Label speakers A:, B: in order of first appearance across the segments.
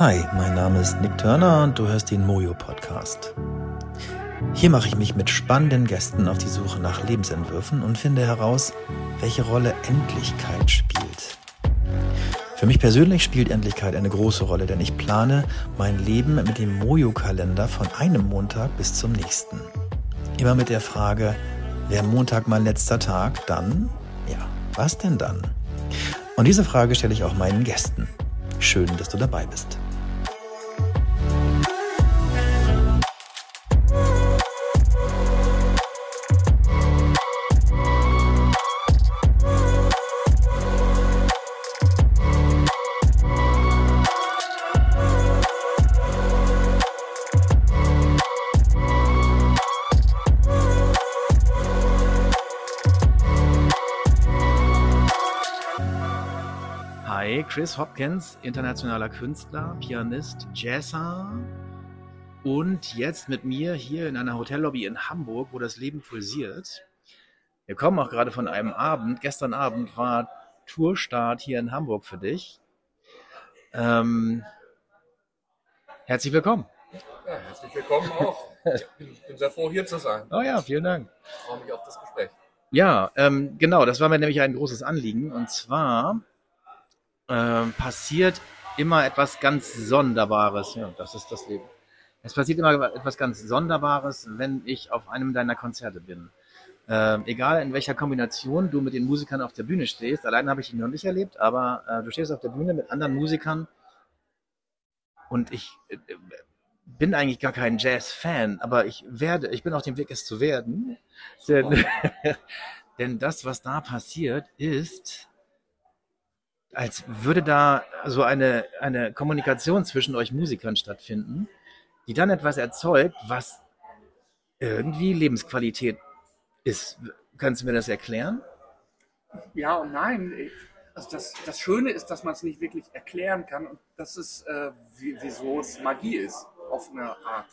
A: Hi, mein Name ist Nick Turner und du hörst den Mojo Podcast. Hier mache ich mich mit spannenden Gästen auf die Suche nach Lebensentwürfen und finde heraus, welche Rolle Endlichkeit spielt. Für mich persönlich spielt Endlichkeit eine große Rolle, denn ich plane mein Leben mit dem Mojo-Kalender von einem Montag bis zum nächsten. Immer mit der Frage, wäre Montag mein letzter Tag, dann, ja, was denn dann? Und diese Frage stelle ich auch meinen Gästen. Schön, dass du dabei bist. Chris Hopkins, internationaler Künstler, Pianist, Jazzer und jetzt mit mir hier in einer Hotellobby in Hamburg, wo das Leben pulsiert. Wir kommen auch gerade von einem Abend. Gestern Abend war Tourstart hier in Hamburg für dich. Ähm, herzlich willkommen.
B: Ja, herzlich willkommen auch. Ich bin sehr froh, hier zu sein.
A: Oh ja, vielen Dank.
B: Ich freue mich auf das Gespräch.
A: Ja, ähm, genau, das war mir nämlich ein großes Anliegen. Und zwar äh, passiert immer etwas ganz Sonderbares. Ja, das ist das Leben. Es passiert immer etwas ganz Sonderbares, wenn ich auf einem deiner Konzerte bin. Äh, egal in welcher Kombination du mit den Musikern auf der Bühne stehst, allein habe ich ihn noch nicht erlebt, aber äh, du stehst auf der Bühne mit anderen Musikern und ich äh, bin eigentlich gar kein Jazz-Fan, aber ich werde, ich bin auf dem Weg, es zu werden. Denn, denn das, was da passiert, ist als würde da so eine, eine Kommunikation zwischen euch Musikern stattfinden, die dann etwas erzeugt, was irgendwie Lebensqualität ist. Kannst du mir das erklären?
B: Ja und nein. Also das, das Schöne ist, dass man es nicht wirklich erklären kann und das ist, äh, wie, wieso es Magie ist, auf eine Art.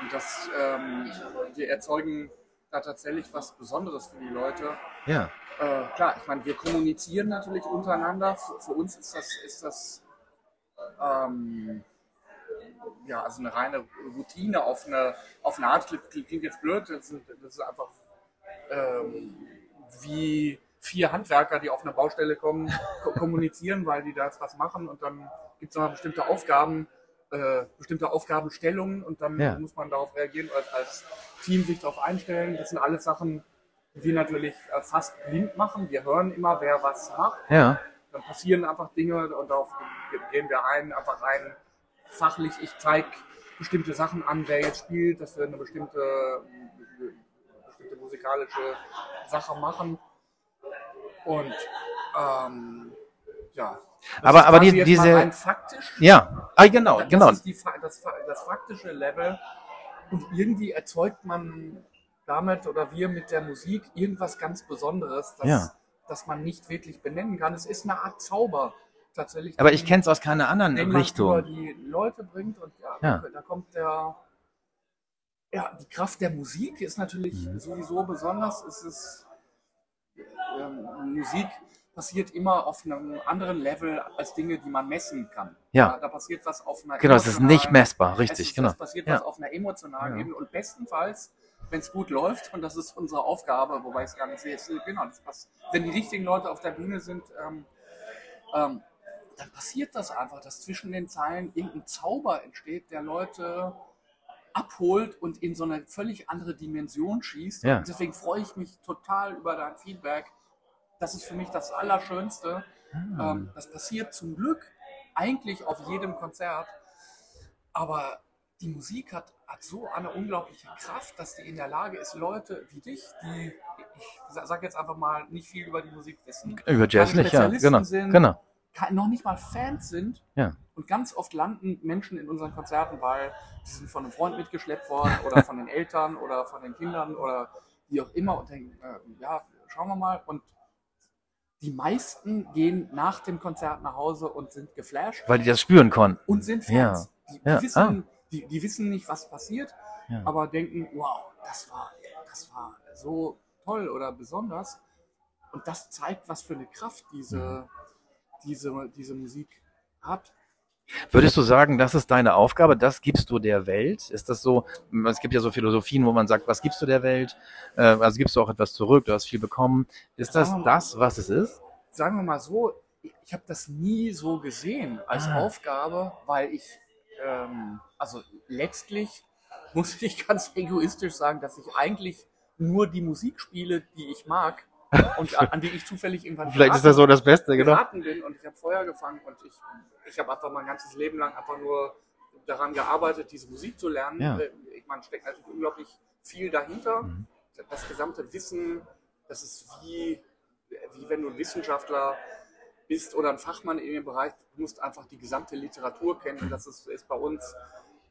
B: Und das, ähm, wir erzeugen da tatsächlich was Besonderes für die Leute.
A: Ja.
B: Äh, klar, ich meine, wir kommunizieren natürlich untereinander. Für, für uns ist das, ist das ähm, ja, also eine reine Routine auf eine, auf eine Art, klingt jetzt blöd, das ist, das ist einfach ähm, wie vier Handwerker, die auf eine Baustelle kommen, kommunizieren, weil die da jetzt was machen und dann gibt es noch bestimmte Aufgaben, äh, bestimmte Aufgabenstellungen und dann ja. muss man darauf reagieren, als, als Team sich darauf einstellen. Das sind alles Sachen, wir natürlich äh, fast blind machen. Wir hören immer, wer was macht.
A: Ja.
B: Dann passieren einfach Dinge und darauf gehen wir ein, einfach rein fachlich. Ich zeige bestimmte Sachen an, wer jetzt spielt, dass wir eine bestimmte, bestimmte musikalische Sache machen. Und ähm, ja.
A: aber aber die, diese. Ja, ah, genau,
B: das
A: genau.
B: Ist die, das, das faktische Level. Und irgendwie erzeugt man damit oder wir mit der Musik irgendwas ganz Besonderes, das,
A: ja.
B: das man nicht wirklich benennen kann. Es ist eine Art Zauber tatsächlich.
A: Aber ich kenne es aus keiner anderen
B: den
A: Richtung.
B: Man die Leute bringt und ja,
A: ja.
B: Da, da, kommt der, ja, die Kraft der Musik ist natürlich mhm. sowieso besonders. Es ist ähm, Musik passiert immer auf einem anderen Level als Dinge, die man messen kann.
A: Ja.
B: Da, da passiert was auf einer
A: Genau, es ist nicht messbar, richtig,
B: es ist,
A: genau.
B: Es passiert
A: ja.
B: was auf einer emotionalen ja. Ebene und bestenfalls wenn es gut läuft, und das ist unsere Aufgabe, wobei ich es gar nicht sehe, ist, genau, das passt. wenn die richtigen Leute auf der Bühne sind, ähm, ähm, dann passiert das einfach, dass zwischen den Zeilen irgendein Zauber entsteht, der Leute abholt und in so eine völlig andere Dimension schießt.
A: Ja.
B: Deswegen freue ich mich total über dein Feedback. Das ist für mich das Allerschönste.
A: Hm.
B: Das passiert zum Glück eigentlich auf jedem Konzert. Aber die Musik hat, hat so eine unglaubliche Kraft, dass die in der Lage ist, Leute wie dich, die, ich sage jetzt einfach mal, nicht viel über die Musik wissen,
A: über Jazz nicht, ja, genau,
B: sind,
A: genau.
B: noch nicht mal Fans sind.
A: Ja.
B: Und ganz oft landen Menschen in unseren Konzerten, weil sie sind von einem Freund mitgeschleppt worden oder von den Eltern oder von den Kindern oder wie auch immer und denken, äh, ja, schauen wir mal. Und die meisten gehen nach dem Konzert nach Hause und sind geflasht.
A: Weil die das spüren konnten.
B: Und sind
A: Fans.
B: Ja. Die, die
A: ja.
B: wissen,
A: ah
B: die, die wissen nicht, was passiert,
A: ja.
B: aber denken, wow, das war, das war so toll oder besonders. Und das zeigt, was für eine Kraft diese,
A: Mhm.
B: diese, diese Musik hat.
A: Würdest du sagen, das ist deine Aufgabe, das gibst du der Welt? Ist das so, es gibt ja so Philosophien, wo man sagt, was gibst du der Welt? Äh, also gibst du auch etwas zurück, du hast viel bekommen. Ist das
B: mal-
A: das, was es ist?
B: sagen wir mal so, ich habe das nie so gesehen als
A: Ah.
B: Aufgabe, weil ich, ähm, also letztlich muss ich ganz egoistisch sagen, dass ich eigentlich nur die Musik spiele, die ich mag und an, an die ich zufällig irgendwann
A: Vielleicht ist das so das Beste, genau.
B: bin und ich habe Feuer gefangen und ich, ich habe einfach mein ganzes Leben lang einfach nur daran gearbeitet, diese Musik zu lernen.
A: Ja.
B: Äh, Ich meine, steckt natürlich unglaublich viel dahinter.
A: Mhm.
B: Das gesamte Wissen, das ist wie, wie wenn du ein Wissenschaftler bist oder ein Fachmann in dem Bereich, du musst einfach die gesamte Literatur kennen. Das ist, ist bei uns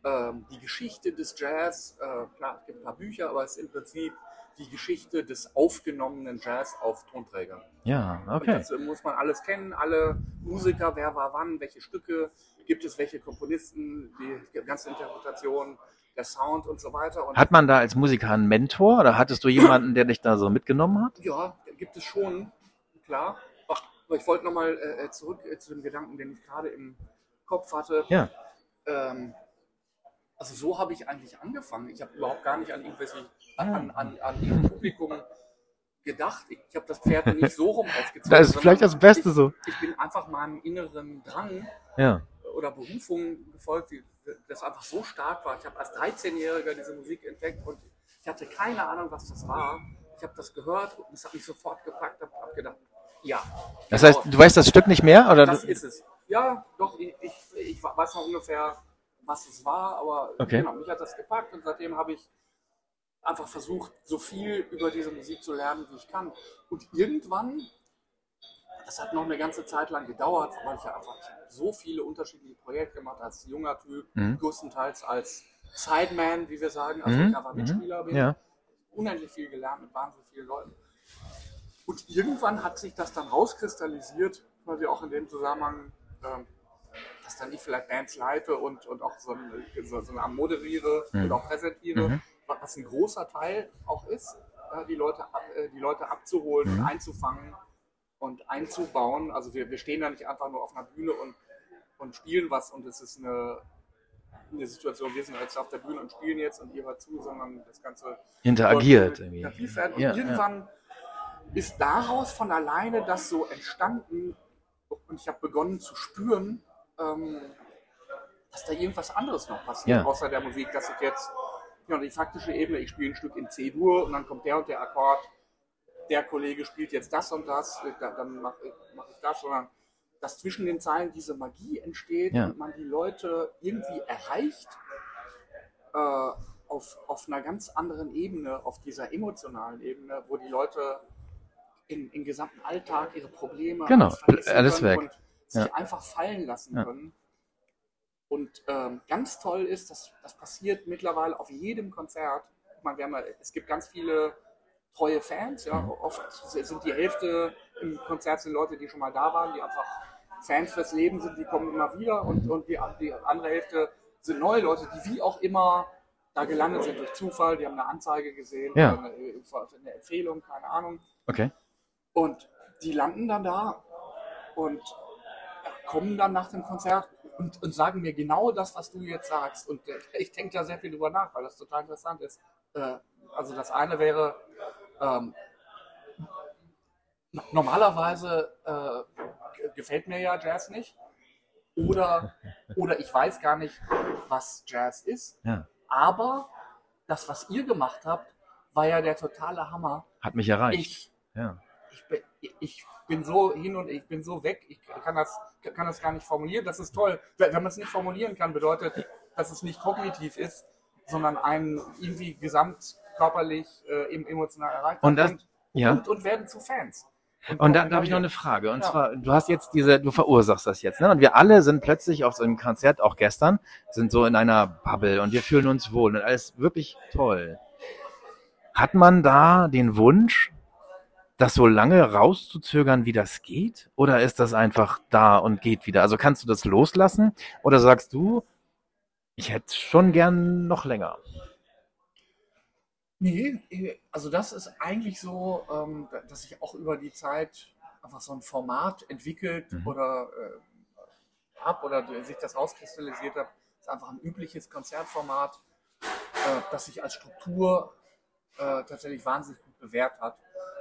B: ähm, die Geschichte des Jazz. Äh, klar, es gibt ein paar Bücher, aber es ist im Prinzip die Geschichte des aufgenommenen Jazz auf Tonträgern.
A: Ja,
B: Und
A: okay.
B: Das äh, muss man alles kennen, alle Musiker, wer war wann, welche Stücke, gibt es welche Komponisten, die ganze Interpretation, der Sound und so weiter. Und
A: Hat man da als Musiker einen Mentor oder hattest du jemanden, der dich da so mitgenommen hat?
B: ja, gibt es schon, klar. Aber ich wollte nochmal äh, zurück äh, zu dem Gedanken, den ich gerade im Kopf hatte.
A: Ja.
B: Ähm, also so habe ich eigentlich angefangen. Ich habe überhaupt gar nicht an irgendwelche, an, an, an Publikum gedacht. Ich, ich habe das Pferd nicht so rum aufgezogen.
A: Das ist vielleicht das Beste so.
B: Ich, ich bin einfach meinem inneren Drang
A: Ja.
B: oder Berufung gefolgt, die, das einfach so stark war. Ich habe als 13-Jähriger diese Musik entdeckt und ich hatte keine Ahnung, was das war. Ich habe das gehört und es hat mich sofort gepackt. Ich habe gedacht, ja.
A: Das heißt, du weißt das Stück nicht mehr? Oder?
B: das ist es. Ja, doch, ich, ich, ich weiß noch ungefähr, was es war, aber
A: Okay.
B: genau, mich hat das gepackt und seitdem habe ich einfach versucht, so viel über diese Musik zu lernen, wie ich kann. Und irgendwann, das hat noch eine ganze Zeit lang gedauert, weil ich ja einfach so viele unterschiedliche Projekte gemacht als junger Typ,
A: Mhm.
B: größtenteils als Sideman, wie wir sagen, also
A: Mhm,
B: ich einfach
A: mhm,
B: Mitspieler bin
A: ja.
B: unendlich viel gelernt mit wahnsinnig vielen Leuten. Und irgendwann hat sich das dann rauskristallisiert, quasi auch in dem Zusammenhang, ähm, dass dann ich vielleicht Bands leite und, und auch so, ein, so, so eine Art moderiere
A: Mhm.
B: und auch präsentiere,
A: Mhm.
B: was ein großer Teil auch ist, äh, die, Leute, äh, die Leute abzuholen
A: Mhm.
B: und einzufangen und einzubauen. Also wir, wir stehen da nicht einfach nur auf einer Bühne und, und spielen was und es ist eine, eine Situation, wir sind jetzt auf der Bühne und spielen jetzt und ihr hört zu, sondern das Ganze
A: Interagiert irgendwie.
B: Und
A: Ja,
B: irgendwann ist daraus von alleine das so entstanden und ich habe begonnen zu spüren, ähm, dass da irgendwas anderes noch passiert,
A: Ja.
B: außer der Musik, dass ich jetzt ja, die faktische Ebene, ich spiele ein Stück in C-Dur und dann kommt der und der Akkord, der Kollege spielt jetzt das und das, äh, da- dann mache ich, mach ich das, sondern dass zwischen den Zeilen diese Magie entsteht
A: Ja.
B: und man die Leute irgendwie erreicht äh, auf, auf einer ganz anderen Ebene, auf dieser emotionalen Ebene, wo die Leute in, im gesamten Alltag ihre Probleme
A: Genau,
B: alles
A: weg.
B: und sich
A: Ja.
B: einfach fallen lassen
A: Ja.
B: können. Und ähm, ganz toll ist, dass das passiert mittlerweile auf jedem Konzert. Ich meine, wir haben ja, es gibt ganz viele treue Fans. Ja.
A: Mhm.
B: Oft sind die Hälfte im Konzert sind Leute, die schon mal da waren, die einfach Fans fürs Leben sind, die kommen immer wieder. Und, und die, die andere Hälfte sind neue Leute, die wie auch immer da gelandet sind durch Zufall. Die haben eine Anzeige gesehen,
A: Ja.
B: eine, eine Empfehlung, keine Ahnung.
A: Okay.
B: Und die landen dann da und kommen dann nach dem Konzert und, und sagen mir genau das, was du jetzt sagst. Und ich denke da sehr viel drüber nach, weil das total interessant ist. Äh, also das eine wäre, ähm, no- normalerweise äh, gefällt mir ja Jazz nicht. Oder, oder ich weiß gar nicht, was Jazz ist.
A: Ja.
B: Aber das, was ihr gemacht habt, war ja der totale Hammer.
A: Hat mich erreicht.
B: Ich,
A: Ja.
B: Ich, bin, ich bin so hin und ich bin so weg, ich kann das, kann das gar nicht formulieren. Das ist toll. Wenn man es nicht formulieren kann, bedeutet, dass es nicht kognitiv ist, sondern einen irgendwie gesamtkörperlich, äh, em- emotional erreicht
A: Und das-
B: und,
A: Ja.
B: und, und werden zu Fans.
A: Und dann habe ich noch eine Frage. Und
B: Ja.
A: zwar, du hast jetzt diese, du verursachst das jetzt, ne? Und wir alle sind plötzlich auf so einem Konzert, auch gestern, sind so in einer Bubble und wir fühlen uns wohl und alles wirklich toll. Hat man da den Wunsch, das so lange rauszuzögern, wie das geht? Oder ist das einfach da und geht wieder? Also kannst du das loslassen? Oder sagst du, ich hätte schon gern noch länger?
B: Nee, also das ist eigentlich so, ähm, dass sich auch über die Zeit einfach so ein Format entwickelt
A: Mhm.
B: oder äh, habe oder sich das rauskristallisiert hat, ist einfach ein übliches Konzertformat, äh, das sich als Struktur äh, tatsächlich wahnsinnig gut bewährt hat.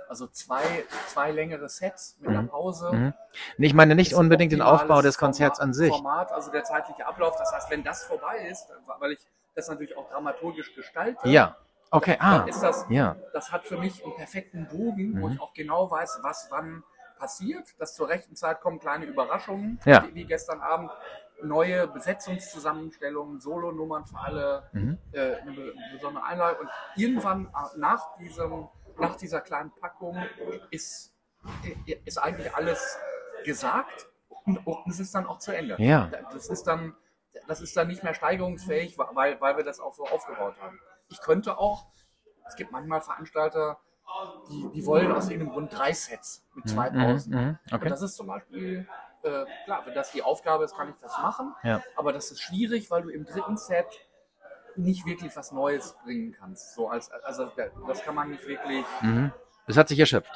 B: Also zwei, zwei längere Sets mit einer
A: Mhm.
B: Pause.
A: Mhm. Ich meine nicht unbedingt den Aufbau des Konzerts
B: Format,
A: an sich.
B: Format, also der zeitliche Ablauf. Das heißt, wenn das vorbei ist, weil ich das natürlich auch dramaturgisch gestalte,
A: Ja. Okay, ah.
B: dann ist das,
A: Ja.
B: das hat für mich einen perfekten Bogen, wo
A: Mhm.
B: ich auch genau weiß, was wann passiert, dass zur rechten Zeit kommen kleine Überraschungen,
A: Ja.
B: wie, wie gestern Abend, neue Besetzungszusammenstellungen, Solonummern für alle,
A: Mhm.
B: äh, eine be- besondere Einlage. Und irgendwann äh, nach, diesem, nach dieser kleinen Packung ist, äh, ist eigentlich alles gesagt und, und es ist dann auch zu Ende.
A: Ja.
B: Das ist dann, das ist dann nicht mehr steigerungsfähig, weil, weil wir das auch so aufgebaut haben. Ich könnte auch, es gibt manchmal Veranstalter, die, die wollen aus irgendeinem Grund drei Sets mit zwei
A: Mhm,
B: Pausen.
A: mhm,
B: Und
A: Okay.
B: das ist zum Beispiel, äh, klar, wenn das die Aufgabe ist, kann ich das machen.
A: Ja.
B: Aber das ist schwierig, weil du im dritten Set nicht wirklich was Neues bringen kannst. So als, also das kann man nicht wirklich.
A: Mhm. Es hat sich erschöpft.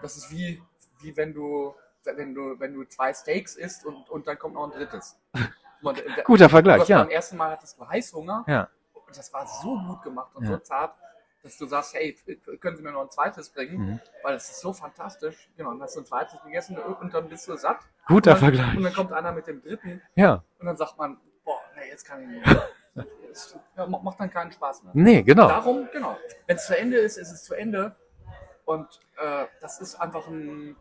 B: Das ist wie, wie wenn du, wenn du, wenn du zwei Steaks isst und, und dann kommt noch ein drittes. Und, äh,
A: Guter Vergleich, ja.
B: Beim ersten Mal hattest du Heißhunger
A: Ja.
B: und das war so gut gemacht und
A: Ja.
B: so zart, dass du sagst, hey, können Sie mir noch ein zweites bringen?
A: Mhm.
B: Weil das ist so fantastisch. Genau, dann hast du ein zweites gegessen und dann bist du satt.
A: Guter
B: und dann,
A: Vergleich.
B: Und dann kommt einer mit dem dritten
A: Ja.
B: und dann sagt man, boah, nee, jetzt kann ich nicht mehr. Es macht dann keinen Spaß mehr.
A: Nee, genau.
B: Darum, genau. Wenn es zu Ende ist, ist es zu Ende. Und äh, das ist einfach ein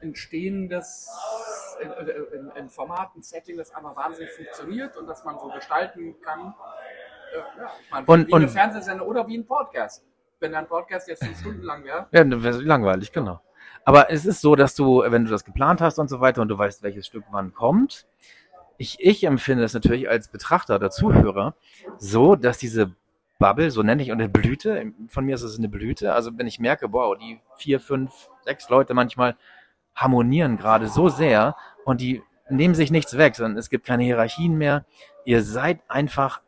B: entstehendes ein, ein, ein Format, ein Setting, das einfach wahnsinnig funktioniert und das man so gestalten kann. Äh, ja, ich meine,
A: Und-
B: wie eine
A: und-
B: Fernsehsender oder wie ein Podcast. Wenn ein Podcast jetzt fünf Stunden lang wäre,
A: Ja, dann wäre langweilig, genau. Aber es ist so, dass du, wenn du das geplant hast und so weiter und du weißt, welches Stück wann kommt, ich, ich empfinde es natürlich als Betrachter oder Zuhörer so, dass diese Bubble, so nenne ich, und eine Blüte, von mir ist es eine Blüte, also wenn ich merke, wow, die vier, fünf, sechs Leute manchmal harmonieren gerade so sehr und die nehmen sich nichts weg, sondern es gibt keine Hierarchien mehr, ihr seid einfach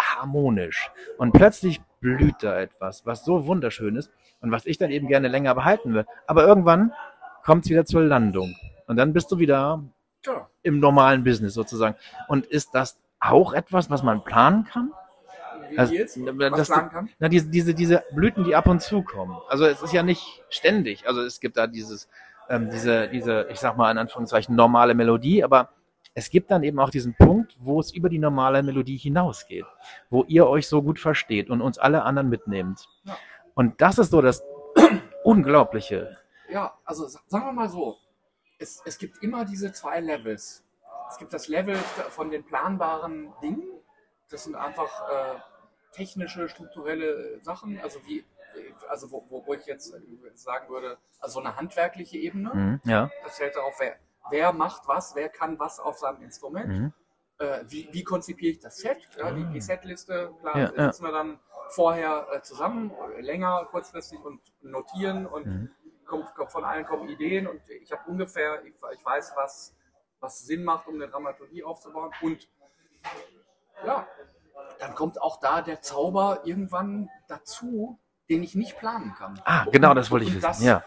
A: harmonisch. Und plötzlich blüht da etwas, was so wunderschön ist und was ich dann eben gerne länger behalten will. Aber irgendwann kommt es wieder zur Landung. Und dann bist du wieder
B: ja,
A: im normalen Business sozusagen. Und ist das auch etwas, was man planen kann? Also, das-. Na, diese, diese, diese Blüten, die ab und zu kommen. Also es ist ja nicht ständig. Also es gibt da dieses, ähm, diese, diese, ich sag mal in Anführungszeichen normale Melodie, aber es gibt dann eben auch diesen Punkt, wo es über die normale Melodie hinausgeht, wo ihr euch so gut versteht und uns alle anderen mitnehmt.
B: Ja.
A: Und das ist so das Unglaubliche.
B: Ja, also sa- sagen wir mal so, es, es gibt immer diese zwei Levels. Es gibt das Level von den planbaren Dingen, das sind einfach äh, technische, strukturelle Sachen, also wie, also wo, wo, wo ich jetzt sagen würde, also eine handwerkliche Ebene.
A: Mhm, ja.
B: Das fällt darauf, wer, wer macht was, wer kann was auf seinem Instrument.
A: Mhm.
B: Äh, wie, wie konzipiere ich das Set? Ja, die, die Setliste, klar,
A: Ja, ja.
B: sitzen wir dann vorher äh, zusammen, länger, kurzfristig und notieren und
A: Mhm.
B: Kommt, von allen kommen Ideen und ich habe ungefähr, ich, ich weiß, was, was Sinn macht, um eine Dramaturgie aufzubauen. Und ja, dann kommt auch da der Zauber irgendwann dazu, den ich nicht planen kann.
A: Ah, genau,
B: Und-
A: das wollte ich wissen.
B: Das,
A: Ja.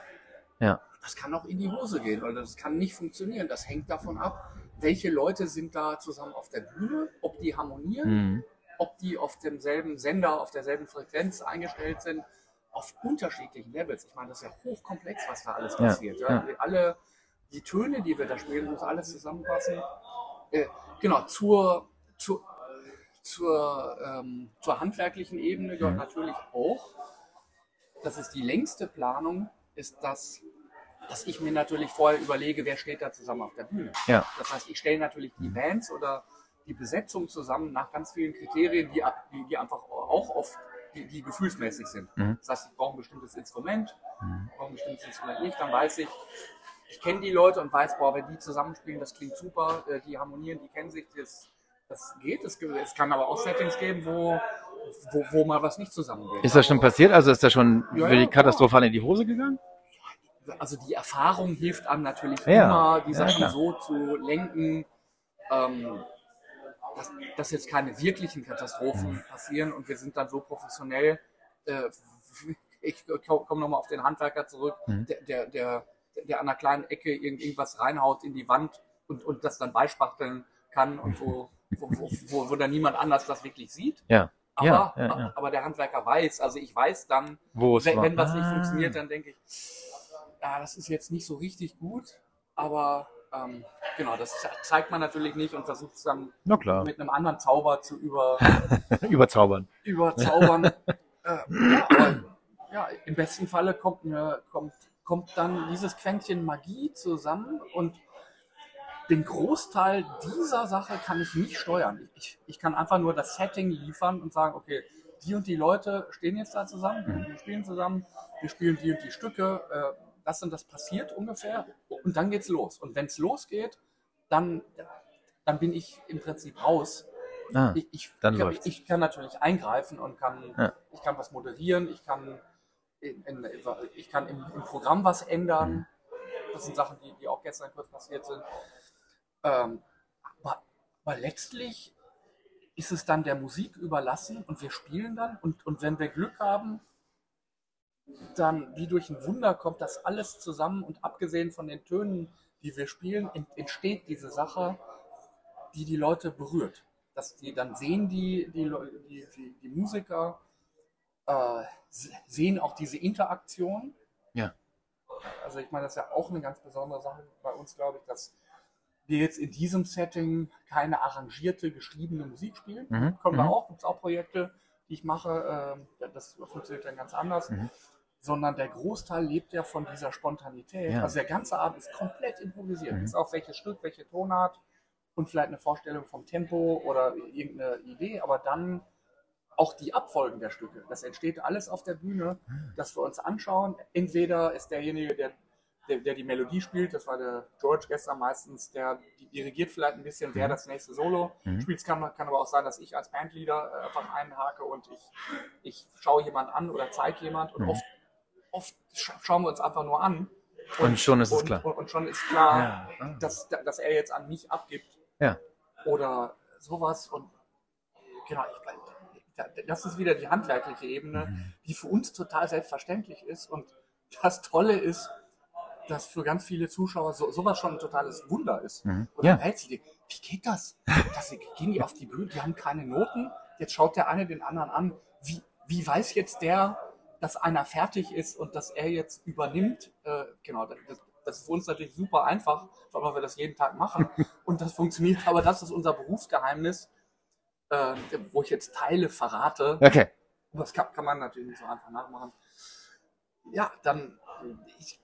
B: das kann auch in die Hose gehen, weil das kann nicht funktionieren. Das hängt davon ab, welche Leute sind da zusammen auf der Bühne, ob die harmonieren,
A: Mhm.
B: ob die auf demselben Sender, auf derselben Frequenz eingestellt sind, auf unterschiedlichen Levels. Ich meine, das ist ja hochkomplex, was da alles
A: Ja,
B: passiert. Ja, Alle die Töne, die wir da spielen, muss alles zusammenpassen. Äh, genau, zur, zur, zur, ähm, zur handwerklichen Ebene gehört
A: Mhm.
B: natürlich auch, das ist die längste Planung, ist das, dass ich mir natürlich vorher überlege, wer steht da zusammen auf der Bühne.
A: Ja.
B: Das heißt, ich stelle natürlich die Bands oder die Besetzung zusammen nach ganz vielen Kriterien, die, die, die einfach auch oft, die, die gefühlsmäßig sind.
A: Mhm.
B: Das heißt, ich brauche ein bestimmtes Instrument,
A: Mhm.
B: ich brauche ein bestimmtes Instrument nicht, dann weiß ich, ich kenne die Leute und weiß, boah, wenn die zusammenspielen, das klingt super, äh, die harmonieren, die kennen sich, das, das geht. Es, es kann aber auch Settings geben, wo, wo, wo mal was nicht zusammengeht.
A: Ist das schon passiert? Also ist das schon
B: Ja,
A: wirklich
B: ja.
A: katastrophal in die Hose gegangen?
B: also die Erfahrung hilft einem natürlich
A: Ja,
B: immer, die
A: ja,
B: Sachen so zu lenken, ähm, dass, dass jetzt keine wirklichen Katastrophen
A: Mhm.
B: passieren und wir sind dann so professionell. Äh, ich komme nochmal auf den Handwerker zurück,
A: Mhm.
B: der, der, der, der an einer kleinen Ecke irgend, irgendwas reinhaut in die Wand, und, und das dann beispachteln kann und wo, wo, wo, wo, wo dann niemand anders das wirklich sieht.
A: Ja.
B: Aber,
A: Ja, ja, ja.
B: aber der Handwerker weiß, also ich weiß dann, wenn, wenn was nicht
A: Ah.
B: funktioniert, dann denke ich, ja, das ist jetzt nicht so richtig gut, aber ähm, genau, das ze- zeigt man natürlich nicht und versucht es dann mit einem anderen Zauber zu über,
A: Überzaubern.
B: überzaubern. äh, ja, aber ja, im besten Falle kommt, mir, kommt, kommt dann dieses Quäntchen Magie zusammen und den Großteil dieser Sache kann ich nicht steuern. Ich, ich kann einfach nur das Setting liefern und sagen, okay, die und die Leute stehen jetzt da zusammen, wir spielen zusammen, wir spielen die und die Stücke, äh, das und das passiert ungefähr und dann geht's los. Und wenn es losgeht, dann, dann bin ich im Prinzip raus
A: Ah.
B: ich, ich,
A: Dann
B: ich, ich kann natürlich eingreifen und kann,
A: Ja.
B: ich kann was moderieren, ich kann, in, in, ich kann im, im Programm was ändern.
A: Mhm.
B: Das sind Sachen, die, die auch gestern kurz passiert sind. Ähm, aber, aber letztlich ist es dann der Musik überlassen und wir spielen dann und, und wenn wir Glück haben, dann wie durch ein Wunder kommt das alles zusammen und abgesehen von den Tönen, die wir spielen, ent- entsteht diese Sache, die die Leute berührt. Dass die dann sehen die, die, die, die, die Musiker, äh, se- sehen auch diese Interaktion.
A: Ja.
B: Also ich meine, das ist ja auch eine ganz besondere Sache bei uns, glaube ich, dass wir jetzt in diesem Setting keine arrangierte, geschriebene Musik spielen.
A: Mhm.
B: Können wir
A: Mhm.
B: auch, gibt es auch Projekte, die ich mache, ja, das funktioniert dann ganz anders.
A: Mhm.
B: Sondern der Großteil lebt ja von dieser Spontanität.
A: Ja.
B: Also der ganze Abend ist komplett improvisiert.
A: Mhm.
B: Bis auf welches Stück, welche Tonart und vielleicht eine Vorstellung vom Tempo oder irgendeine Idee, aber dann auch die Abfolgen der Stücke. Das entsteht alles auf der Bühne,
A: Mhm.
B: dass wir uns anschauen. Entweder ist derjenige, der, der, der die Melodie spielt, das war der George gestern meistens, der dirigiert vielleicht ein bisschen, wer
A: Mhm.
B: das nächste Solo
A: Mhm.
B: spielt. Es kann, kann aber auch sein, dass ich als Bandleader einfach einhake und ich, ich schaue jemand an oder zeige jemand und
A: Mhm.
B: oft, oft scha schauen wir uns einfach nur an.
A: Und schon ist es
B: und,
A: klar.
B: Und, und schon ist klar,
A: Ja. Ah.
B: dass, dass er jetzt an mich abgibt.
A: Ja.
B: Oder sowas. Und genau, ich, das ist wieder die handwerkliche Ebene,
A: Mhm.
B: die für uns total selbstverständlich ist. Und das Tolle ist, dass für ganz viele Zuschauer so, sowas schon ein totales Wunder ist.
A: Mhm.
B: Und
A: Ja.
B: dann hält sie die, wie geht das? das? Gehen die auf die Bühne, die haben keine Noten. Jetzt schaut der eine den anderen an. Wie, wie weiß jetzt der, dass einer fertig ist und dass er jetzt übernimmt? Äh, genau, das, das ist für uns natürlich super einfach, weil wir das jeden Tag machen. Und das funktioniert, aber das ist unser Berufsgeheimnis, äh, wo ich jetzt Teile verrate.
A: Okay.
B: Das kann, kann man natürlich nicht so einfach nachmachen. Ja, dann, ich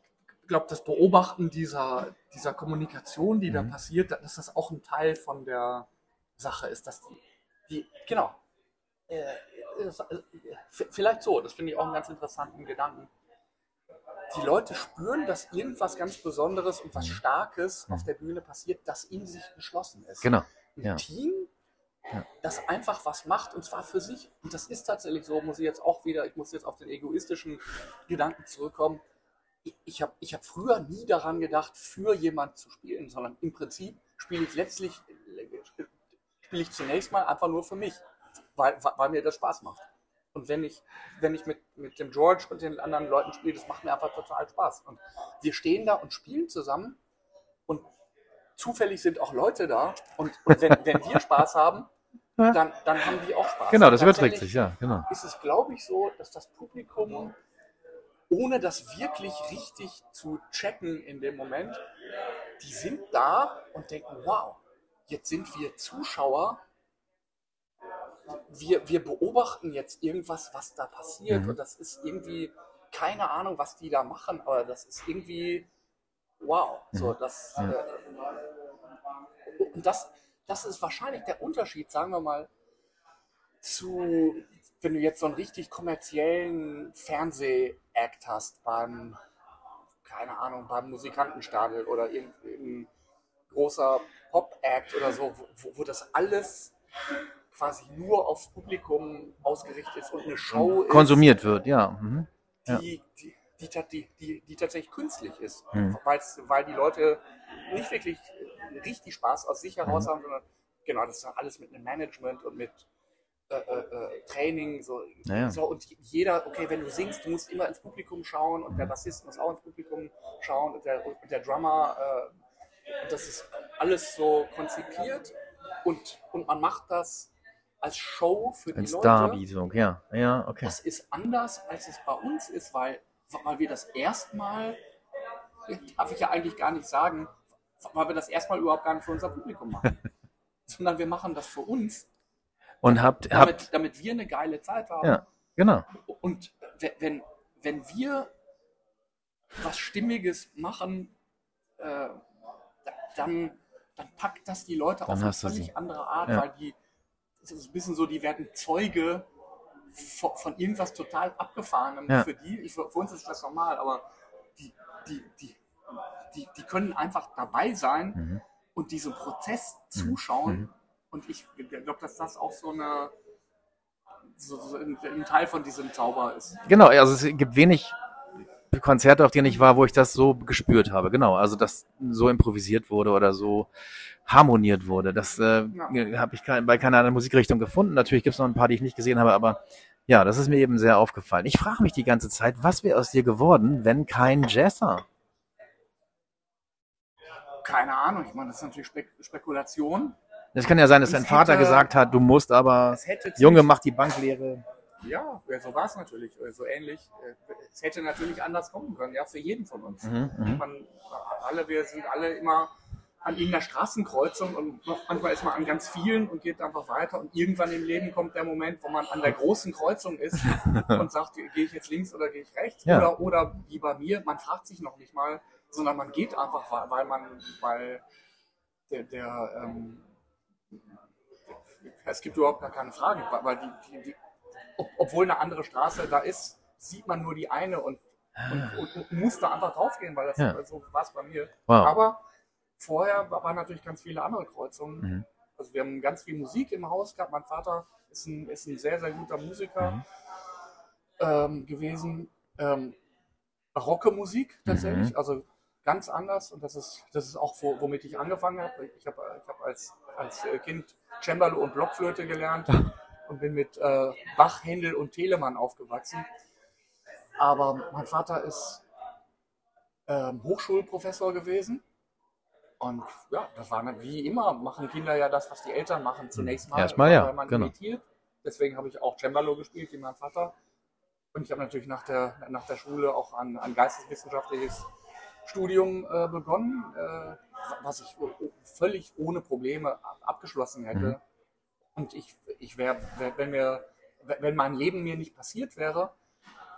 B: glaube, das Beobachten dieser, dieser Kommunikation, die da
A: Mhm.
B: passiert, dass das auch ein Teil von der Sache ist, dass die, die genau, äh, äh, vielleicht so, das finde ich auch einen ganz interessanten Gedanken. Die Leute spüren, dass irgendwas ganz Besonderes und was
A: Mhm.
B: Starkes
A: Mhm.
B: auf der Bühne passiert, das in sich geschlossen ist
A: Genau.
B: ein
A: Ja.
B: Team,
A: Ja.
B: das einfach was macht und zwar für sich. Und das ist tatsächlich so, muss ich jetzt auch wieder, ich muss jetzt auf den egoistischen Gedanken zurückkommen. Ich, ich habe ich hab früher nie daran gedacht, für jemand zu spielen, sondern im Prinzip spiele ich letztlich, spiele ich zunächst mal einfach nur für mich, weil, weil mir das Spaß macht. Und wenn ich, wenn ich mit, mit dem George und den anderen Leuten spiele, das macht mir einfach total Spaß. Und wir stehen da und spielen zusammen und zufällig sind auch Leute da und, und wenn, wenn wir Spaß haben, dann, dann haben die auch Spaß.
A: Genau, das überträgt sich, ja, genau.
B: Ist es, glaube ich, so, dass das Publikum, ohne das wirklich richtig zu checken in dem Moment, die sind da und denken, wow, jetzt sind wir Zuschauer, wir, wir beobachten jetzt irgendwas, was da passiert
A: Mhm.
B: und das ist irgendwie, keine Ahnung, was die da machen, aber das ist irgendwie, wow, so,
A: Mhm.
B: das,
A: Ja.
B: äh, und das, das ist wahrscheinlich der Unterschied, sagen wir mal, zu, wenn du jetzt so einen richtig kommerziellen Fernseh-Act hast beim, keine Ahnung, beim Musikantenstadel oder irgendein großer Pop-Act oder so, wo, wo das alles quasi nur aufs Publikum ausgerichtet ist und eine Show ist
A: Konsumiert wird, ja. Mhm. ja.
B: die, die, die, die, die, tatsächlich künstlich ist.
A: Mhm.
B: Weil die Leute nicht wirklich richtig Spaß aus sich heraus
A: Mhm.
B: haben, sondern genau, das ist alles mit einem Management und mit äh, äh, äh, Training. So,
A: Naja.
B: so, und jeder, okay, wenn du singst, du musst immer ins Publikum schauen und
A: Mhm.
B: der Bassist muss auch ins Publikum schauen und der, und der Drummer. Äh, und das ist alles so konzipiert und, und man macht das als Show für die
A: Als
B: Leute.
A: Darbietung, ja. Ja, okay.
B: Das ist anders, als es bei uns ist, weil, weil wir das erstmal, darf ich ja eigentlich gar nicht sagen, weil wir das erstmal überhaupt gar nicht für unser Publikum machen. Sondern wir machen das für uns,
A: Und habt, habt,
B: damit, damit wir eine geile Zeit haben.
A: ja, genau.
B: Und we- wenn, wenn wir was Stimmiges machen, äh, da- dann, dann packt das die Leute
A: Dann
B: auf eine völlig
A: sie.
B: andere Art,
A: Ja.
B: weil die, es ist ein bisschen so, die werden Zeuge von, von irgendwas total Abgefahrenem
A: Ja.
B: für die. Ich, für uns ist das normal, aber die, die, die, die, die können einfach dabei sein
A: Mhm.
B: und diesem Prozess zuschauen.
A: Mhm.
B: Und ich glaube, dass das auch so eine so, so ein Teil von diesem Zauber ist.
A: Genau, also es gibt wenig Konzerte, auf denen ich war, wo ich das so gespürt habe. Genau, also dass so improvisiert wurde oder so harmoniert wurde. Das äh,
B: Ja.
A: habe ich bei keiner anderen Musikrichtung gefunden. Natürlich gibt es noch ein paar, die ich nicht gesehen habe, aber ja, das ist mir eben sehr aufgefallen. Ich frage mich die ganze Zeit, was wäre aus dir geworden, wenn kein Jazzer?
B: Keine Ahnung, ich meine, das ist natürlich Spek Spekulation.
A: Es kann ja sein, dass
B: Es
A: dein Vater
B: hätte-
A: gesagt hat, du musst aber, Junge, mach die Banklehre.
B: Ja, so war es natürlich, äh, so ähnlich. Äh, Es hätte natürlich anders kommen können, ja, für jeden von uns.
A: Mhm, mhm.
B: Man, alle, wir sind alle immer an irgendeiner Straßenkreuzung und noch- manchmal ist man an ganz vielen und geht einfach weiter und irgendwann im Leben kommt der Moment, wo man an der großen Kreuzung ist und sagt, gehe ich jetzt links oder gehe ich rechts?
A: Ja.
B: Oder, oder wie bei mir, man fragt sich noch nicht mal, sondern man geht einfach, weil- weil man, weil der, der ähm, es gibt überhaupt gar keine Frage, weil- weil die, die, die, ob, obwohl eine andere Straße da ist, sieht man nur die eine und, und, und, und muss da einfach draufgehen, weil das
A: Ja.
B: so war es bei mir.
A: Wow.
B: Aber vorher wa- waren natürlich ganz viele andere Kreuzungen.
A: Mhm.
B: Also wir haben ganz viel Musik im Haus gehabt. Mein Vater ist ein, ist ein sehr, sehr guter Musiker
A: Mhm.
B: ähm, gewesen. Ähm, barocke Musik tatsächlich,
A: Mhm.
B: also ganz anders. Und das ist, das ist auch, wo, womit ich angefangen habe. Ich habe ich hab als, als Kind Cembalo und Blockflöte gelernt und bin mit äh, Bach, Händel und Telemann aufgewachsen. Aber mein Vater ist ähm, Hochschulprofessor gewesen. Und ja, das war wie immer, machen Kinder ja das, was die Eltern machen. Zunächst mal,
A: Erstmal ja,
B: weil man
A: genau.
B: imitiert. Deswegen habe ich auch Cembalo gespielt, wie mein Vater. Und ich habe natürlich nach der, nach der Schule auch ein, ein geisteswissenschaftliches Studium äh, begonnen, äh, was ich völlig ohne Probleme ab- abgeschlossen hätte.
A: Mhm.
B: Und ich, ich wäre, wär, wenn mir, wenn mein Leben mir nicht passiert wäre,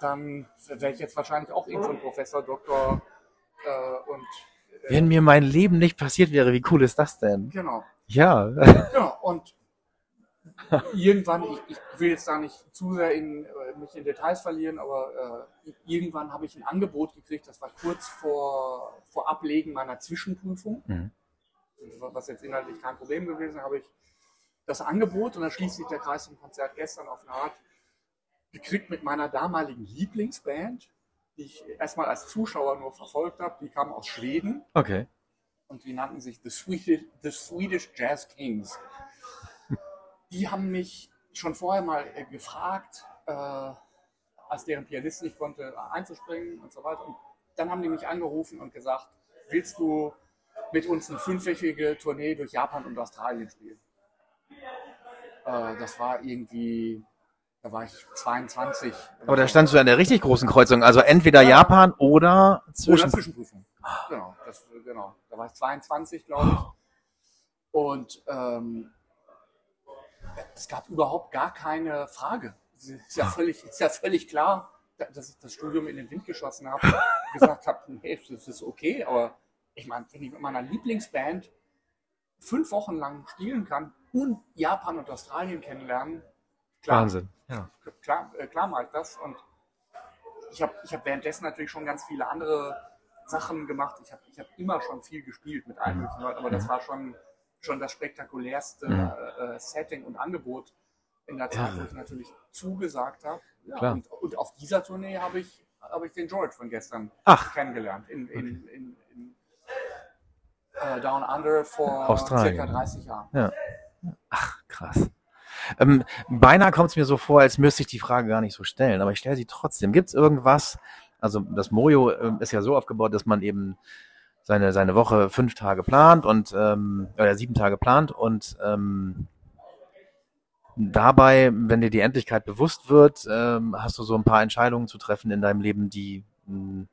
B: dann wäre ich jetzt wahrscheinlich auch irgend so ein Professor, Doktor äh, und äh,
A: Wenn mir mein Leben nicht passiert wäre, wie cool ist das denn?
B: genau.
A: Ja.
B: Genau, und irgendwann, ich, ich will jetzt da nicht zu sehr in, äh, mich in Details verlieren, aber äh, irgendwann habe ich ein Angebot gekriegt, das war kurz vor, vor Ablegen meiner Zwischenprüfung,
A: Mhm.
B: was jetzt inhaltlich kein Problem gewesen, habe ich das Angebot und dann schließt sich der Kreis zum Konzert gestern auf eine Art gekriegt mit meiner damaligen Lieblingsband, die ich erstmal als Zuschauer nur verfolgt habe. Die kam aus Schweden
A: Okay.
B: und die nannten sich The Swedish, The Swedish Jazz Kings. Die haben mich schon vorher mal äh, gefragt, äh, als deren Pianist nicht konnte, äh, einzuspringen und so weiter. Und dann haben die mich angerufen und gesagt, willst du mit uns eine fünfwöchige Tournee durch Japan und Australien spielen? Äh, das war irgendwie, da war ich 22.
A: Aber da standst du an der richtig großen Kreuzung, also entweder
B: Ja.
A: Japan oder
B: Oder
A: zwischen.
B: Zwischenprüfung. Genau, das, genau. Da war ich 22, glaube ich. Und ähm, es gab überhaupt gar keine Frage. Es ist ja völlig, ist ja völlig klar, da- dass ich das Studium in den Wind geschossen habe. gesagt habe, nee, das ist okay, aber ich meine, wenn ich mit meiner Lieblingsband fünf Wochen lang spielen kann und Japan und Australien kennenlernen, klar,
A: Wahnsinn. Ja.
B: klar, äh, klar mache ich das. Und ich habe ich hab währenddessen natürlich schon ganz viele andere Sachen gemacht. Ich habe ich hab immer schon viel gespielt mit allen möglichen Leuten, aber das war schon, schon das spektakulärste
A: Mhm.
B: äh, Setting und Angebot in der Zeit,
A: Irre.
B: wo ich natürlich zugesagt habe. Ja,
A: Klar.
B: und, und auf dieser Tournee habe ich, hab ich den George von gestern
A: Ach.
B: kennengelernt. In, in, in, in äh, Down Under vor
A: Australien.
B: circa 30 Jahren.
A: Ja. Ach, krass. Ähm, beinahe kommt es mir so vor, als müsste ich die Frage gar nicht so stellen, aber ich stelle sie trotzdem. Gibt es irgendwas, also das Mojo ähm, ist ja so aufgebaut, dass man eben seine, seine Woche fünf Tage plant und ähm, oder sieben Tage plant und ähm, dabei, wenn dir die Endlichkeit bewusst wird, ähm, hast du so ein paar Entscheidungen zu treffen in deinem Leben, die mh,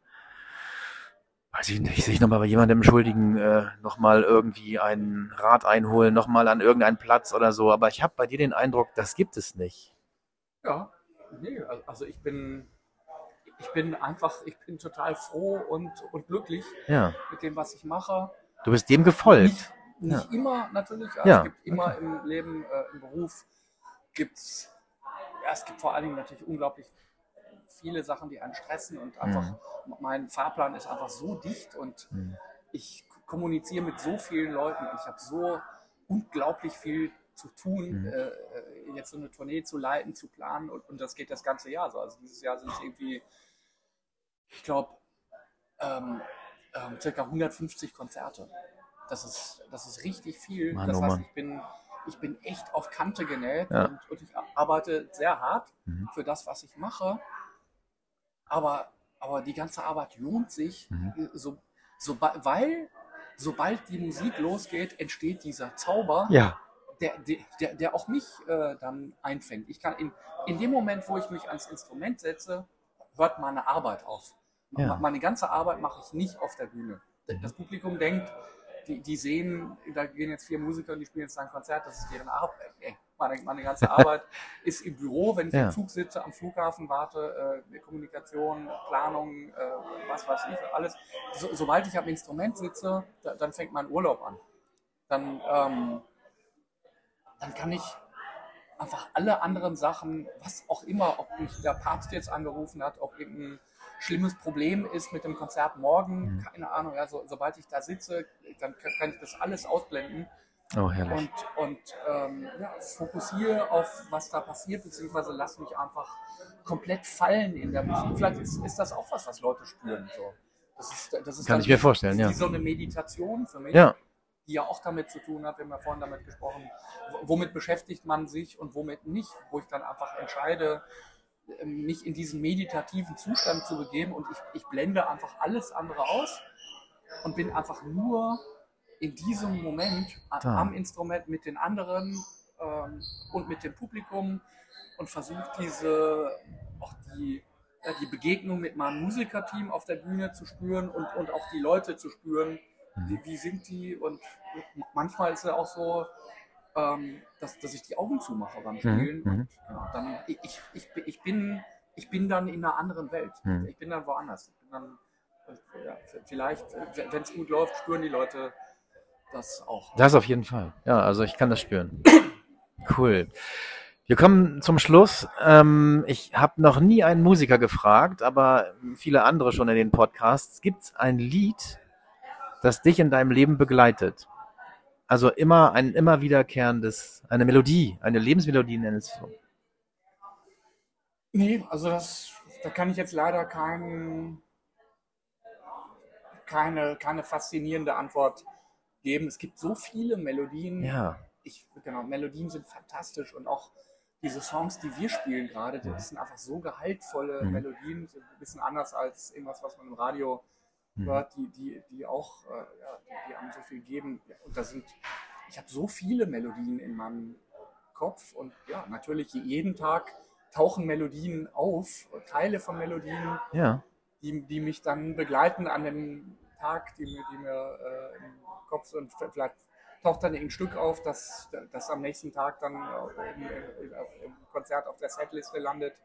A: weiß ich nicht, sich nochmal bei jemandem entschuldigen, äh, nochmal irgendwie einen Rat einholen, nochmal an irgendeinen Platz oder so. Aber ich habe bei dir den Eindruck, das gibt es nicht.
B: Ja, nee, also ich bin, ich bin einfach, ich bin total froh und, und glücklich
A: Ja.
B: mit dem, was ich mache.
A: Du bist dem gefolgt.
B: Nicht, nicht immer natürlich, also
A: Ja,
B: es gibt immer im Leben, äh, im Beruf gibt's, ja, es gibt vor allen Dingen natürlich unglaublich viele Sachen, die einen stressen und einfach, mein Fahrplan ist einfach so dicht und
A: Mhm.
B: ich kommuniziere mit so vielen Leuten und ich habe so unglaublich viel zu tun,
A: Mhm.
B: äh, jetzt so eine Tournee zu leiten, zu planen und, und das geht das ganze Jahr so. Also dieses Jahr sind es irgendwie, ich glaube, ähm, ähm, circa 150 Konzerte. Das ist, das ist richtig viel.
A: Mann,
B: das
A: oh
B: heißt, ich bin, ich bin echt auf Kante genäht
A: Ja.
B: und, und ich arbeite sehr hart
A: Mhm.
B: für das, was ich mache. Aber, aber die ganze Arbeit lohnt sich,
A: Mhm.
B: so, so, weil sobald die Musik losgeht, entsteht dieser Zauber,
A: Ja.
B: der, der, der, der auch mich äh, dann einfängt. Ich kann in, in dem Moment, wo ich mich ans Instrument setze, hört meine Arbeit auf.
A: Ja.
B: Meine ganze Arbeit mache ich nicht auf der Bühne.
A: Mhm.
B: Das Publikum denkt, die, die sehen, da gehen jetzt vier Musiker und die spielen jetzt ein Konzert, das ist deren Arbeit. Ey, Meine, meine ganze Arbeit ist im Büro, wenn ich
A: Ja.
B: im Zug sitze, am Flughafen warte, äh, Kommunikation, Planung, äh, was weiß ich, alles. So, sobald ich am Instrument sitze, da, dann fängt mein Urlaub an. Dann, ähm, dann kann ich einfach alle anderen Sachen, was auch immer, ob mich der Papst jetzt angerufen hat, ob irgendein schlimmes Problem ist mit dem Konzert morgen,
A: Mhm.
B: keine Ahnung, ja, so, sobald ich da sitze, dann kann, ich das alles ausblenden
A: Oh, herrlich.
B: und, und ähm, ja, fokussiere auf, was da passiert, beziehungsweise lass mich einfach komplett fallen in der Musik. Vielleicht ist, ist das auch was, was Leute spüren. So. Das ist, das ist
A: Kann ich mir vorstellen, ja.
B: so eine Meditation für mich
A: Ja.
B: die ja auch damit zu tun hat, wir haben ja vorhin damit gesprochen, womit beschäftigt man sich und womit nicht, wo ich dann einfach entscheide, mich in diesen meditativen Zustand zu begeben und ich, ich blende einfach alles andere aus und bin einfach nur in diesem Moment
A: Da.
B: am Instrument mit den anderen ähm, und mit dem Publikum und versuche diese, auch die, ja, die Begegnung mit meinem Musikerteam auf der Bühne zu spüren und, und auch die Leute zu spüren, wie, wie sind die? Und manchmal ist es auch so, ähm, dass, dass ich die Augen zumache beim Spielen
A: mhm.
B: und genau, dann ich, ich, ich, bin ich bin dann in einer anderen Welt.
A: Mhm.
B: Ich bin dann woanders. Ich bin dann, ja, vielleicht, wenn es gut läuft, spüren die Leute das auch.
A: Das auf jeden Fall. Ja, also ich kann das spüren. Cool. Wir kommen zum Schluss. Ähm, ich habe noch nie einen Musiker gefragt, aber viele andere schon in den Podcasts. Gibt es ein Lied, das dich in deinem Leben begleitet? Also immer ein immer wiederkehrendes, eine Melodie, eine Lebensmelodie nennen es so.
B: Nee, also das, da kann ich jetzt leider kein, keine, keine faszinierende Antwort geben. Es gibt so viele Melodien.
A: Ja,
B: Ich, genau, Melodien sind fantastisch und auch diese Songs, die wir spielen gerade, das sind einfach so gehaltvolle
A: Mhm.
B: Melodien, sind ein bisschen anders als irgendwas, was man im Radio
A: Mhm.
B: Hört, die, die, die auch, äh, ja, die, die einem so viel geben. Und da sind, ich habe so viele Melodien in meinem Kopf und ja, natürlich jeden Tag tauchen Melodien auf, Teile von Melodien,
A: ja,
B: die, die mich dann begleiten an dem Tag, die mir, die mir äh, im Kopf sind. Vielleicht taucht dann ein Stück auf, das, das am nächsten Tag dann äh, im, im, im Konzert auf der Setliste landet.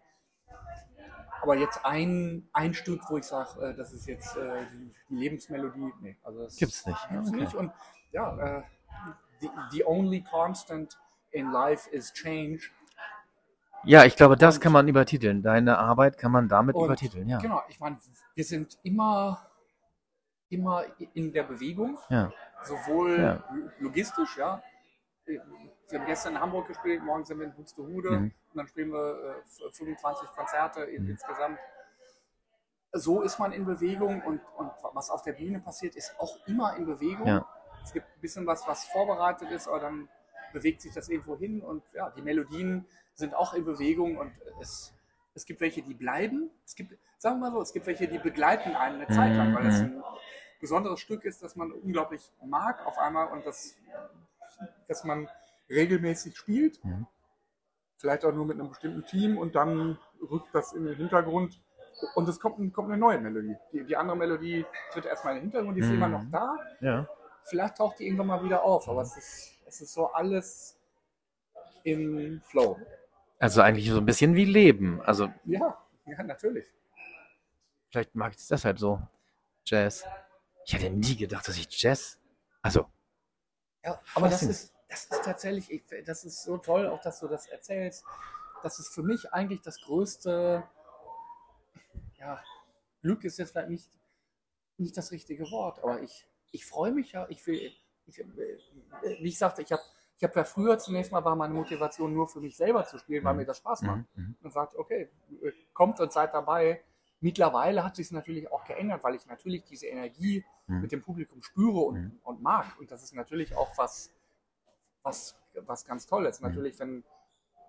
B: Aber jetzt ein, ein Stück, wo ich sage, äh, das ist jetzt äh, die, die Lebensmelodie, nee, also das
A: Gibt's nicht.
B: Gibt's
A: Okay.
B: nicht. Und ja, äh, the, the only constant in life is change.
A: ja, ich glaube, das
B: Und-
A: kann man übertiteln. Deine Arbeit kann man damit
B: Und
A: übertiteln. Ja,
B: Genau, ich meine, wir sind immer, immer in der Bewegung,
A: ja,
B: sowohl
A: Ja.
B: logistisch, ja. Wir haben gestern in Hamburg gespielt, morgen sind wir in Buxtehude
A: Mhm.
B: und dann spielen wir äh, 25 Konzerte in,
A: Mhm.
B: insgesamt. So ist man in Bewegung und, und was auf der Bühne passiert, ist auch immer in Bewegung.
A: Ja.
B: Es gibt ein bisschen was, was vorbereitet ist, aber dann bewegt sich das irgendwo hin und ja, die Melodien sind auch in Bewegung und es, es gibt welche, die bleiben. Es gibt, sagen wir mal so, es gibt welche, die begleiten einen eine Zeit lang, weil das
A: Mhm.
B: ein, besonderes Stück ist, das man unglaublich mag auf einmal und das, dass man regelmäßig spielt.
A: Mhm.
B: Vielleicht auch nur mit einem bestimmten Team und dann rückt das in den Hintergrund und es kommt, kommt eine neue Melodie. Die, die andere Melodie tritt erstmal in den Hintergrund, die ist
A: Mhm.
B: immer noch da.
A: Ja.
B: Vielleicht taucht die irgendwann mal wieder auf, aber es ist, es ist so alles im Flow.
A: Also eigentlich so ein bisschen wie Leben. Also
B: Ja, ja, natürlich.
A: vielleicht mag ich es deshalb so. Jazz. Ich hätte nie gedacht, dass ich Jazz. Also,
B: Ja, aber das ist, das ist tatsächlich, ich, das ist so toll, auch dass du das erzählst. Das ist für mich eigentlich das größte, ja, Glück ist jetzt vielleicht nicht, nicht das richtige Wort, aber ich, ich freue mich ja, ich will, ich, äh, wie ich sagte, ich habe ich hab ja früher zunächst mal war meine Motivation nur für mich selber zu spielen, weil
A: Mhm.
B: mir das Spaß macht.
A: mhm, mhm.
B: und sagt, okay, äh, kommt und seid dabei. Mittlerweile hat sich es natürlich auch geändert, weil ich natürlich diese Energie
A: Mhm.
B: mit dem Publikum spüre und,
A: Mhm.
B: und mag. Und das ist natürlich auch was, was, was ganz Tolles.
A: Mhm.
B: Natürlich, wenn,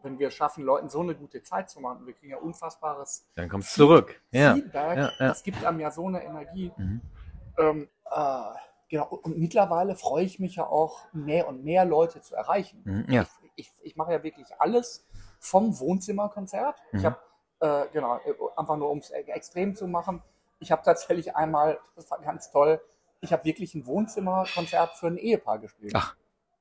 B: wenn wir schaffen, Leuten so eine gute Zeit zu machen, wir kriegen ja unfassbares
A: dann kommst du zurück. Ja.
B: Feedback,
A: ja, ja.
B: das gibt einem ja so eine Energie.
A: Mhm.
B: Ähm, äh, genau. Und mittlerweile freue ich mich ja auch, mehr und mehr Leute zu erreichen.
A: Mhm. Ja.
B: Ich, ich, ich mache ja wirklich alles vom Wohnzimmerkonzert. Ich
A: Mhm.
B: habe, äh, genau, äh, einfach nur um es extrem zu machen, ich habe tatsächlich einmal, das war ganz toll, ich habe wirklich ein Wohnzimmerkonzert für ein Ehepaar gespielt.
A: Ach.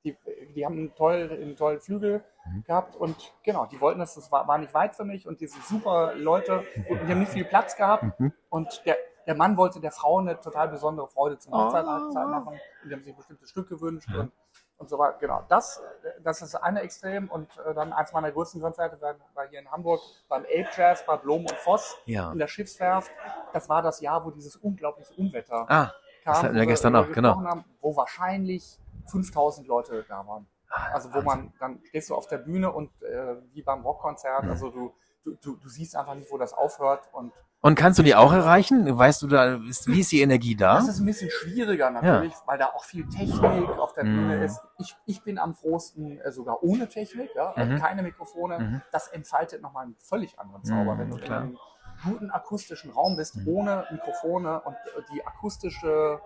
B: Die, die haben einen tollen, einen tollen Flügel
A: Mhm.
B: gehabt und genau, die wollten das, das war, war nicht weit für mich und diese super Leute und die haben nicht viel Platz gehabt
A: Mhm.
B: und der, der Mann wollte der Frau eine total besondere Freude zum
A: Oh.
B: Hochzeit Hochzeit machen und die haben sich ein bestimmtes Stück gewünscht
A: Ja.
B: und, und so weiter. Genau, das, das ist eine Extrem und äh, dann eins meiner größten Konzerte war, war hier in Hamburg beim Ape Jazz bei Blom und Voss
A: Ja.
B: in der Schiffswerft. Das war das Jahr, wo dieses unglaubliche Unwetter
A: Ah,
B: kam,
A: hatten wir gestern auch, genau.
B: Haben, wo wahrscheinlich 5000 Leute da waren. Also wo man, dann stehst du auf der Bühne und äh, wie beim Rockkonzert, also du, du, du, du siehst einfach nicht, wo das aufhört und
A: Und kannst du die auch erreichen? Weißt du da, ist, wie ist die Energie da?
B: Das ist ein bisschen schwieriger natürlich, weil da auch viel Technik auf der Bühne
A: Mhm.
B: ist. Ich, ich bin am frohsten äh, sogar ohne Technik, ja, äh,
A: Mhm.
B: keine Mikrofone.
A: Mhm.
B: Das entfaltet nochmal einen völlig anderen Zauber,
A: Mhm,
B: wenn du
A: klar.
B: in einem guten akustischen Raum bist,
A: Mhm.
B: ohne Mikrofone und äh, die akustische,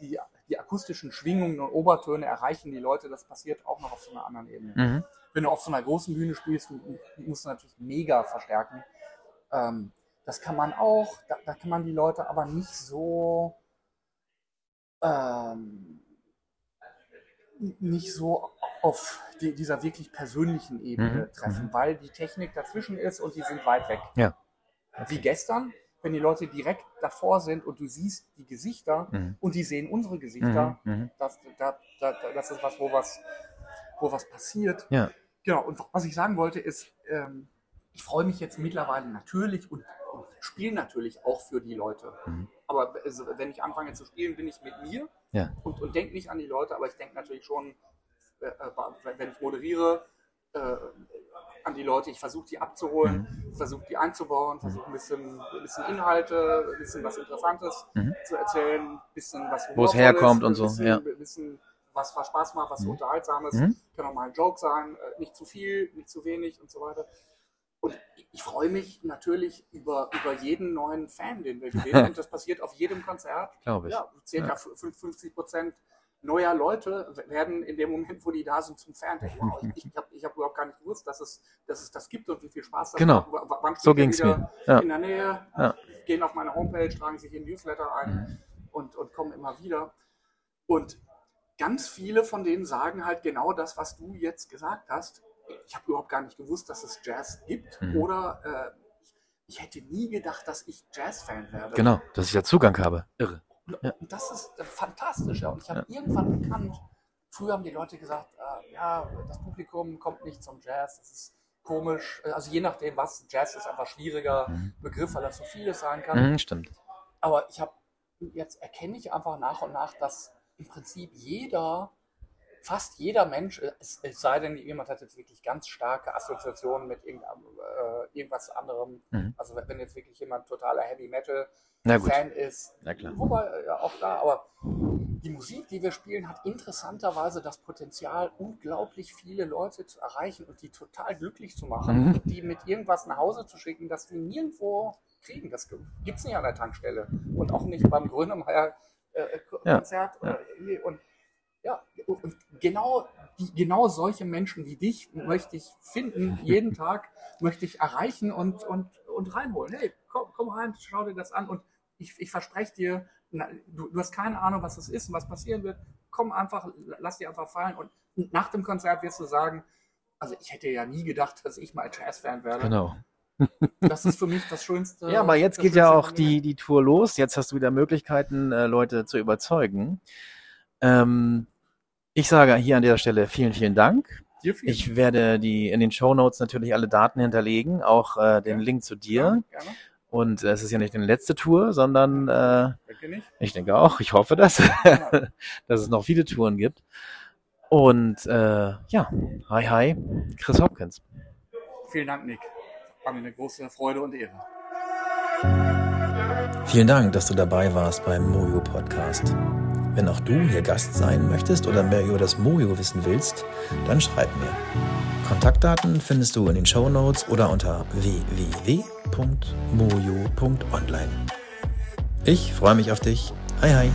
B: die, die akustischen Schwingungen und Obertöne erreichen die Leute. Das passiert auch noch auf so einer anderen Ebene.
A: Mhm.
B: Wenn du auf so einer großen Bühne spielst, musst du natürlich mega verstärken. Ähm, das kann man auch, da, da kann man die Leute aber nicht so ähm, nicht so auf die, dieser wirklich persönlichen Ebene
A: Mhm,
B: treffen,
A: mhm.
B: weil die Technik dazwischen ist und die sind weit weg.
A: Ja.
B: Wie gestern, wenn die Leute direkt davor sind und du siehst die Gesichter
A: Mhm.
B: und die sehen unsere Gesichter,
A: Mhm. Mhm.
B: das, da, da, das ist was, wo was, wo was passiert.
A: Ja.
B: Genau, und was ich sagen wollte ist, ähm, ich freue mich jetzt mittlerweile natürlich und, und spiele natürlich auch für die Leute.
A: Mhm.
B: Aber also, wenn ich anfange zu spielen, bin ich mit mir
A: Ja.
B: und, und denke nicht an die Leute, aber ich denke natürlich schon, äh, äh, wenn ich moderiere, äh, an die Leute. Ich versuche die abzuholen,
A: Mhm.
B: versuche die einzubauen, versuche ein bisschen, ein bisschen Inhalte, ein bisschen was Interessantes
A: Mhm.
B: zu erzählen, ein bisschen was
A: Wo es herkommt und so,
B: ein bisschen,
A: ja.
B: bisschen was, was Spaß macht, was
A: Mhm.
B: Unterhaltsames.
A: Mhm.
B: Kann auch mal ein Joke sein, äh, nicht zu viel, nicht zu wenig und so weiter. Und ich- ich freue mich natürlich über, über jeden neuen Fan, den wir gewinnen. Und das passiert auf jedem Konzert.
A: Glaube ich.
B: Ja, circa
A: Ja.
B: 50 Prozent neuer Leute werden in dem Moment, wo die da sind, zum Fan. Wow, ich ich habe ich hab überhaupt gar nicht gewusst, dass es, dass es das gibt und wie viel Spaß das
A: Genau.
B: macht. Wann
A: So ging's
B: wieder
A: mir. Ja.
B: in der Nähe,
A: Ja.
B: gehen auf meine Homepage, tragen sich in Newsletter ein
A: Mhm.
B: und, und kommen immer wieder. Und ganz viele von denen sagen halt genau das, was du jetzt gesagt hast. Ich habe überhaupt gar nicht gewusst, dass es Jazz gibt.
A: Mhm.
B: Oder äh, ich, ich hätte nie gedacht, dass ich Jazz-Fan werde.
A: Genau, dass ich da Zugang habe. Irre. Ja.
B: Und das ist äh, fantastisch. Ja. Und ich habe irgendwann erkannt, früher haben die Leute gesagt, äh, ja, das Publikum kommt nicht zum Jazz, das ist komisch. Also je nachdem, was Jazz ist, einfach schwieriger
A: Mhm.
B: Begriff, weil das so vieles sein kann.
A: Mhm, stimmt.
B: Aber ich habe jetzt erkenne ich einfach nach und nach, dass im Prinzip jeder, fast jeder Mensch, es, es sei denn, jemand hat jetzt wirklich ganz starke Assoziationen mit äh, irgendwas anderem.
A: Mhm.
B: Also wenn jetzt wirklich jemand totaler Heavy Metal. Fan ist, wobei äh, ja auch da, aber die Musik, die wir spielen, hat interessanterweise das Potenzial, unglaublich viele Leute zu erreichen und die total glücklich zu machen
A: Mhm.
B: und die mit irgendwas nach Hause zu schicken, das die nirgendwo kriegen. Das gibt es nicht an der Tankstelle und auch nicht beim Grönemeyer äh, Konzert. Ja. Oder, und ja, und genau, die, genau solche Menschen wie dich möchte ich finden, jeden Tag möchte ich erreichen und, und, und reinholen. Hey, komm, komm rein, schau dir das an und ich, ich verspreche dir, na, du, du hast keine Ahnung, was das ist und was passieren wird. Komm einfach, lass dir einfach fallen und nach dem Konzert wirst du sagen, also ich hätte ja nie gedacht, dass ich mal Jazz-Fan werde.
A: Genau.
B: Das ist für mich das Schönste.
A: Ja, aber jetzt geht ja auch die, die Tour los. Jetzt hast du wieder Möglichkeiten, äh, Leute zu überzeugen. Ähm, ich sage hier an dieser Stelle vielen, vielen Dank. Dir vielen. Ich werde die in den Show Notes natürlich alle Daten hinterlegen, auch äh, den ja. Link zu dir. Ja, gerne. Und äh, es ist ja nicht die letzte Tour, sondern äh, denke ich denke auch, ich hoffe das, dass es noch viele Touren gibt. Und äh, ja, hi hi, Chris Hopkins.
B: Vielen Dank, Nick. War mir eine große Freude und Ehre.
A: Vielen Dank, dass du dabei warst beim Mojo Podcast. Wenn auch du hier Gast sein möchtest oder mehr über das Mojo wissen willst, dann schreib mir. Kontaktdaten findest du in den Show Notes oder unter www.mojo.online. Ich freue mich auf dich. Hi hi.